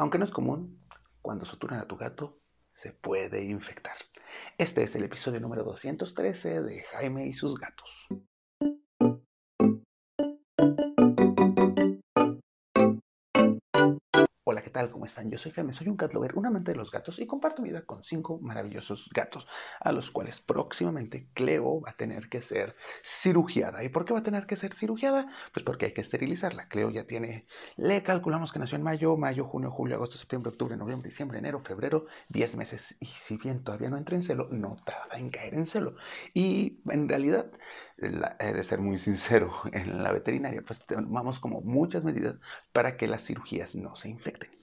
Aunque no es común, cuando suturan a tu gato, se puede infectar. Este es el episodio número 213 de Jaime y sus gatos. Yo soy Jaime, soy un cat lover, un amante de los gatos y comparto vida con cinco maravillosos gatos, a los cuales próximamente Cleo va a tener que ser cirugiada. ¿Y por qué va a tener que ser cirugiada? Pues porque hay que esterilizarla. Cleo ya tiene, le calculamos que nació en mayo, mayo, junio, julio, agosto, septiembre, octubre, noviembre, diciembre, enero, febrero, 10 meses. Y si bien todavía no entra en celo, no tarda en caer en celo. Y en realidad, he de ser muy sincero, en la veterinaria, pues tomamos como muchas medidas para que las cirugías no se infecten.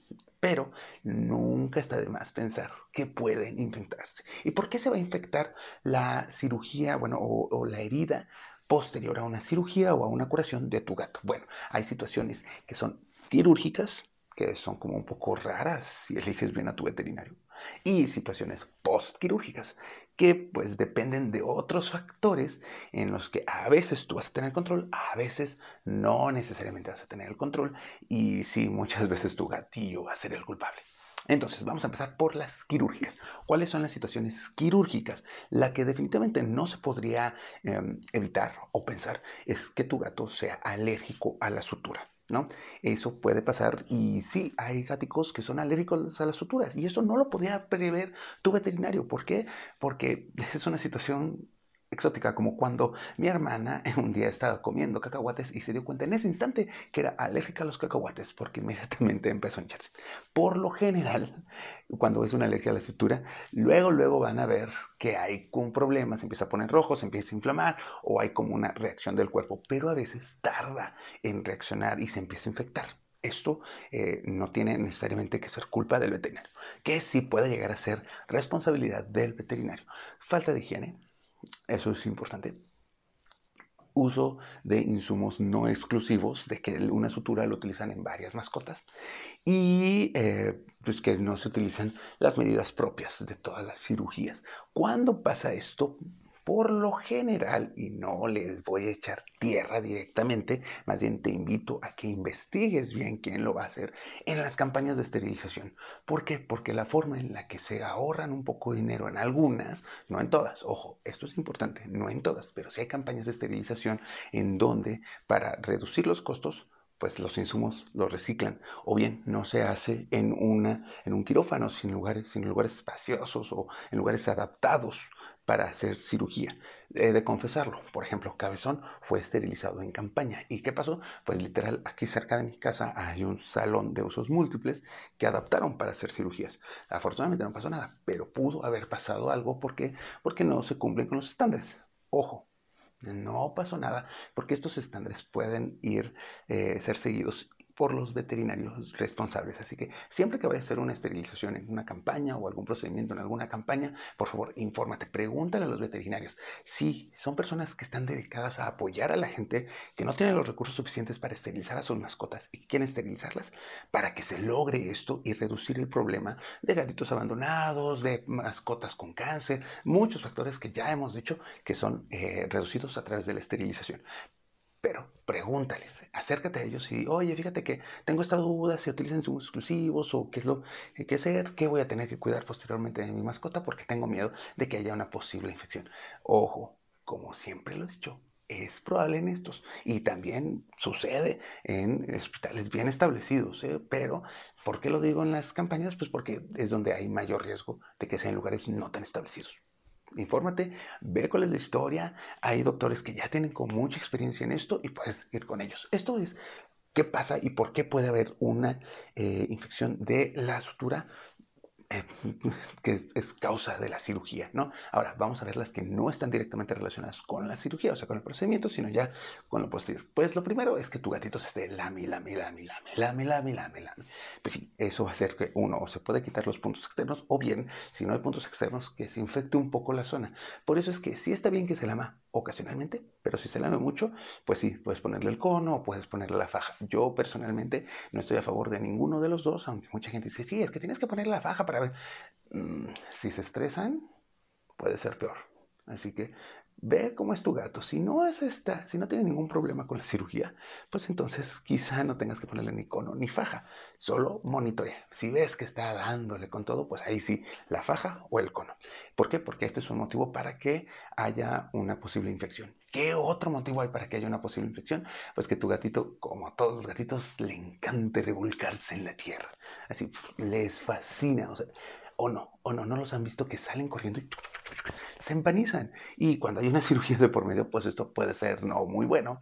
Pero nunca está de más pensar que pueden infectarse. ¿Y por qué se va a infectar la cirugía, bueno, o, la herida posterior a una cirugía o a una curación de tu gato? Bueno, hay situaciones que son quirúrgicas, que son como un poco raras si eliges bien a tu veterinario y situaciones postquirúrgicas que pues dependen de otros factores en los que a veces tú vas a tener control, a veces no necesariamente vas a tener el control y sí, muchas veces tu gatillo va a ser el culpable. Entonces, vamos a empezar por las quirúrgicas. ¿Cuáles son las situaciones quirúrgicas? La que definitivamente no se podría em, evitar o pensar es que tu gato sea alérgico a la sutura. ¿No? Eso puede pasar y sí, hay gaticos que son alérgicos a las suturas y eso no lo podía prever tu veterinario. ¿Por qué? Porque es una situación exótica, como cuando mi hermana un día estaba comiendo cacahuates y se dio cuenta en ese instante que era alérgica a los cacahuates porque inmediatamente empezó a hincharse. Por lo general, cuando es una alergia a la sutura, luego, luego van a ver que hay un problema, se empieza a poner rojo, se empieza a inflamar o hay como una reacción del cuerpo, pero a veces tarda en reaccionar y se empieza a infectar. Esto eh, no tiene necesariamente que ser culpa del veterinario, que sí puede llegar a ser responsabilidad del veterinario. Falta de higiene, eso es importante. Uso de insumos no exclusivos, de que una sutura lo utilizan en varias mascotas y eh, pues que no se utilizan las medidas propias de todas las cirugías. ¿Cuándo pasa esto? Por lo general, y no les voy a echar tierra directamente, más bien te invito a que investigues bien quién lo va a hacer en las campañas de esterilización. ¿Por qué? Porque la forma en la que se ahorran un poco de dinero en algunas, no en todas, ojo, esto es importante, no en todas, pero sí hay campañas de esterilización en donde para reducir los costos, pues los insumos los reciclan o bien no se hace en, una, en un quirófano, sin lugares, sin lugares espaciosos o en lugares adaptados para hacer cirugía. He de confesarlo, por ejemplo, Cabezón fue esterilizado en campaña. ¿Y qué pasó? Pues literal, aquí cerca de mi casa hay un salón de usos múltiples que adaptaron para hacer cirugías. Afortunadamente no pasó nada, pero pudo haber pasado algo porque, porque no se cumplen con los estándares. Ojo, no pasó nada porque estos estándares pueden ir, eh, ser seguidos por los veterinarios responsables. Así que siempre que vayas a hacer una esterilización en una campaña o algún procedimiento en alguna campaña, por favor, infórmate, pregúntale a los veterinarios. Si son personas que están dedicadas a apoyar a la gente que no tiene los recursos suficientes para esterilizar a sus mascotas y quieren esterilizarlas, para que se logre esto y reducir el problema de gatitos abandonados, de mascotas con cáncer, muchos factores que ya hemos dicho que son eh, reducidos a través de la esterilización. Pero pregúntales, acércate a ellos y, oye, fíjate que tengo esta duda si utilizan insumos exclusivos o qué es lo que hacer, qué voy a tener que cuidar posteriormente de mi mascota porque tengo miedo de que haya una posible infección. Ojo, como siempre lo he dicho, es probable en estos y también sucede en hospitales bien establecidos, ¿eh? pero ¿por qué lo digo en las campañas? Pues porque es donde hay mayor riesgo de que sean lugares no tan establecidos infórmate, ve cuál es la historia. Hay doctores que ya tienen con mucha experiencia en esto y puedes ir con ellos. Esto es qué pasa y por qué puede haber una eh, infección de la sutura eh, que es causa de la cirugía, ¿no? Ahora, vamos a ver las que no están directamente relacionadas con la cirugía, o sea, con el procedimiento, sino ya con lo posterior. Pues lo primero es que tu gatito se esté lami, lami, lami, lami, lami, lami, lami, lami. Pues sí, eso va a hacer que uno o se puede quitar los puntos externos, o bien, si no hay puntos externos, que se infecte un poco la zona. Por eso es que sí está bien que se lama ocasionalmente, pero si se lame mucho, pues sí, puedes ponerle el cono o puedes ponerle la faja. Yo personalmente no estoy a favor de ninguno de los dos, aunque mucha gente dice, sí, es que tienes que ponerle la faja para Mm, si se estresan, puede ser peor. Así que ve cómo es tu gato. Si no es esta, si no tiene ningún problema con la cirugía, pues entonces quizá no tengas que ponerle ni cono ni faja, solo monitorea. Si ves que está dándole con todo, pues ahí sí, la faja o el cono. ¿Por qué? Porque este es un motivo para que haya una posible infección. ¿Qué otro motivo hay para que haya una posible infección? Pues que tu gatito, como todos los gatitos, le encante revolcarse en la tierra. Así, les fascina. O o no, o no, no los han visto que salen corriendo y se empanizan. Y cuando hay una cirugía de por medio, pues esto puede ser no muy bueno,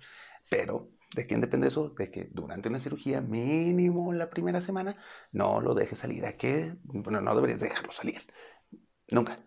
pero ¿de quién depende eso? De que durante una cirugía, mínimo la primera semana, no lo dejes salir. ¿A qué? Bueno, no deberías dejarlo salir. Nunca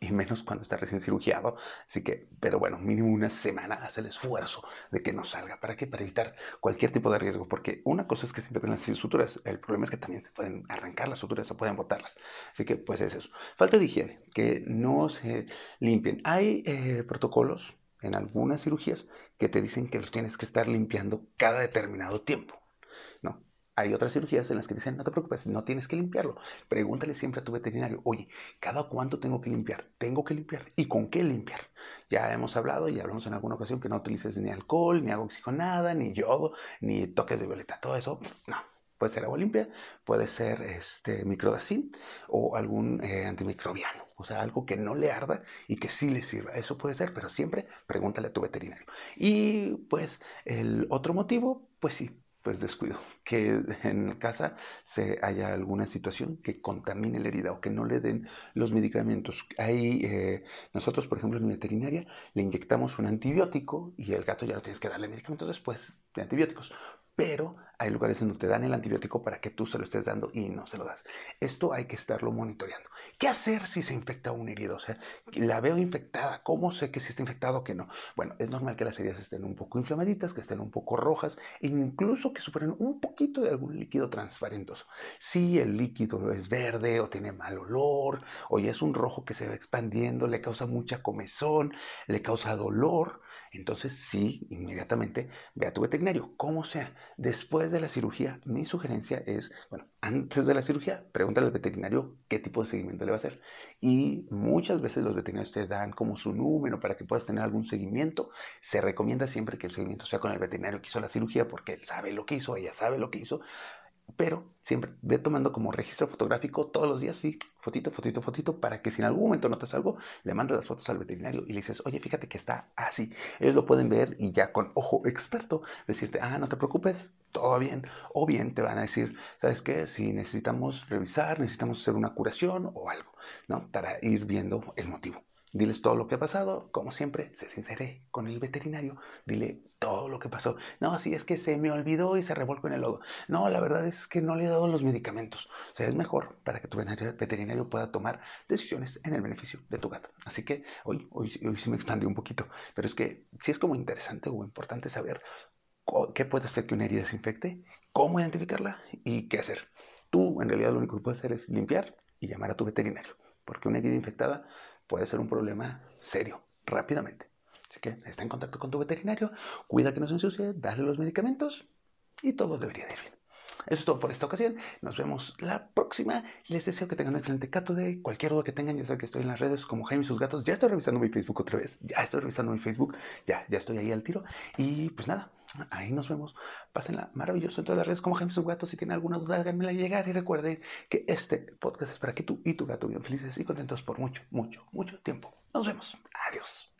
y menos cuando está recién cirugiado. Así que, pero bueno, mínimo una semana haz el esfuerzo de que no salga. ¿Para qué? Para evitar cualquier tipo de riesgo. Porque una cosa es que siempre ven las suturas, el problema es que también se pueden arrancar las suturas o pueden botarlas. Así que, pues es eso. Falta de higiene, que no se limpien. Hay eh, protocolos en algunas cirugías que te dicen que los tienes que estar limpiando cada determinado tiempo. Hay otras cirugías en las que dicen, no te preocupes, no tienes que limpiarlo. Pregúntale siempre a tu veterinario, oye, ¿cada cuánto tengo que limpiar? Tengo que limpiar. ¿Y con qué limpiar? Ya hemos hablado y hablamos en alguna ocasión que no utilices ni alcohol, ni agua oxigenada, ni yodo, ni toques de violeta. Todo eso, no. Puede ser agua limpia, puede ser este, microdacin o algún eh, antimicrobiano. O sea, algo que no le arda y que sí le sirva. Eso puede ser, pero siempre pregúntale a tu veterinario. Y pues el otro motivo, pues sí, pues descuido, que en casa se haya alguna situación que contamine la herida o que no le den los medicamentos. Hay, eh, nosotros, por ejemplo, en mi veterinaria le inyectamos un antibiótico y el gato ya no tienes que darle medicamentos después de antibióticos pero hay lugares en donde te dan el antibiótico para que tú se lo estés dando y no se lo das. Esto hay que estarlo monitoreando. ¿Qué hacer si se infecta un herido? O sea, la veo infectada, ¿cómo sé que si está infectado o que no? Bueno, es normal que las heridas estén un poco inflamaditas, que estén un poco rojas e incluso que superen un poquito de algún líquido transparentoso. Si el líquido es verde o tiene mal olor o ya es un rojo que se va expandiendo, le causa mucha comezón, le causa dolor, entonces sí, inmediatamente ve a tu veterinario, como sea. Después de la cirugía, mi sugerencia es, bueno, antes de la cirugía, pregúntale al veterinario qué tipo de seguimiento le va a hacer. Y muchas veces los veterinarios te dan como su número para que puedas tener algún seguimiento. Se recomienda siempre que el seguimiento sea con el veterinario que hizo la cirugía porque él sabe lo que hizo, ella sabe lo que hizo pero siempre ve tomando como registro fotográfico todos los días, sí, fotito, fotito, fotito, para que si en algún momento notas algo, le mandas las fotos al veterinario y le dices, oye, fíjate que está así. Ellos lo pueden ver y ya con ojo experto decirte, ah, no te preocupes, todo bien. O bien te van a decir, ¿sabes qué? Si necesitamos revisar, necesitamos hacer una curación o algo, ¿no? Para ir viendo el motivo. Diles todo lo que ha pasado, como siempre, sé sincere con el veterinario, dile todo lo que pasó. No, si es que se me olvidó y se revolcó en el lodo. No, la verdad es que no le he dado los medicamentos. O sea, es mejor para que tu veterinario pueda tomar decisiones en el beneficio de tu gato. Así que hoy, hoy, hoy sí me expandí un poquito, pero es que sí es como interesante o importante saber qué puede hacer que una herida se infecte, cómo identificarla y qué hacer. Tú, en realidad, lo único que puedes hacer es limpiar y llamar a tu veterinario, porque una herida infectada puede ser un problema serio rápidamente. Así que está en contacto con tu veterinario, cuida que no se ensucie, dale los medicamentos y todo debería ir bien. Eso es todo por esta ocasión. Nos vemos la próxima. Les deseo que tengan un excelente cato de cualquier duda que tengan. Ya saben que estoy en las redes como Jaime y sus gatos. Ya estoy revisando mi Facebook otra vez. Ya estoy revisando mi Facebook. Ya, ya estoy ahí al tiro. Y pues nada, ahí nos vemos. Pásenla maravilloso en todas las redes como Jaime y sus gatos. Si tienen alguna duda, háganmela llegar. Y recuerden que este podcast es para que tú y tu gato vivan felices y contentos por mucho, mucho, mucho tiempo. Nos vemos. Adiós.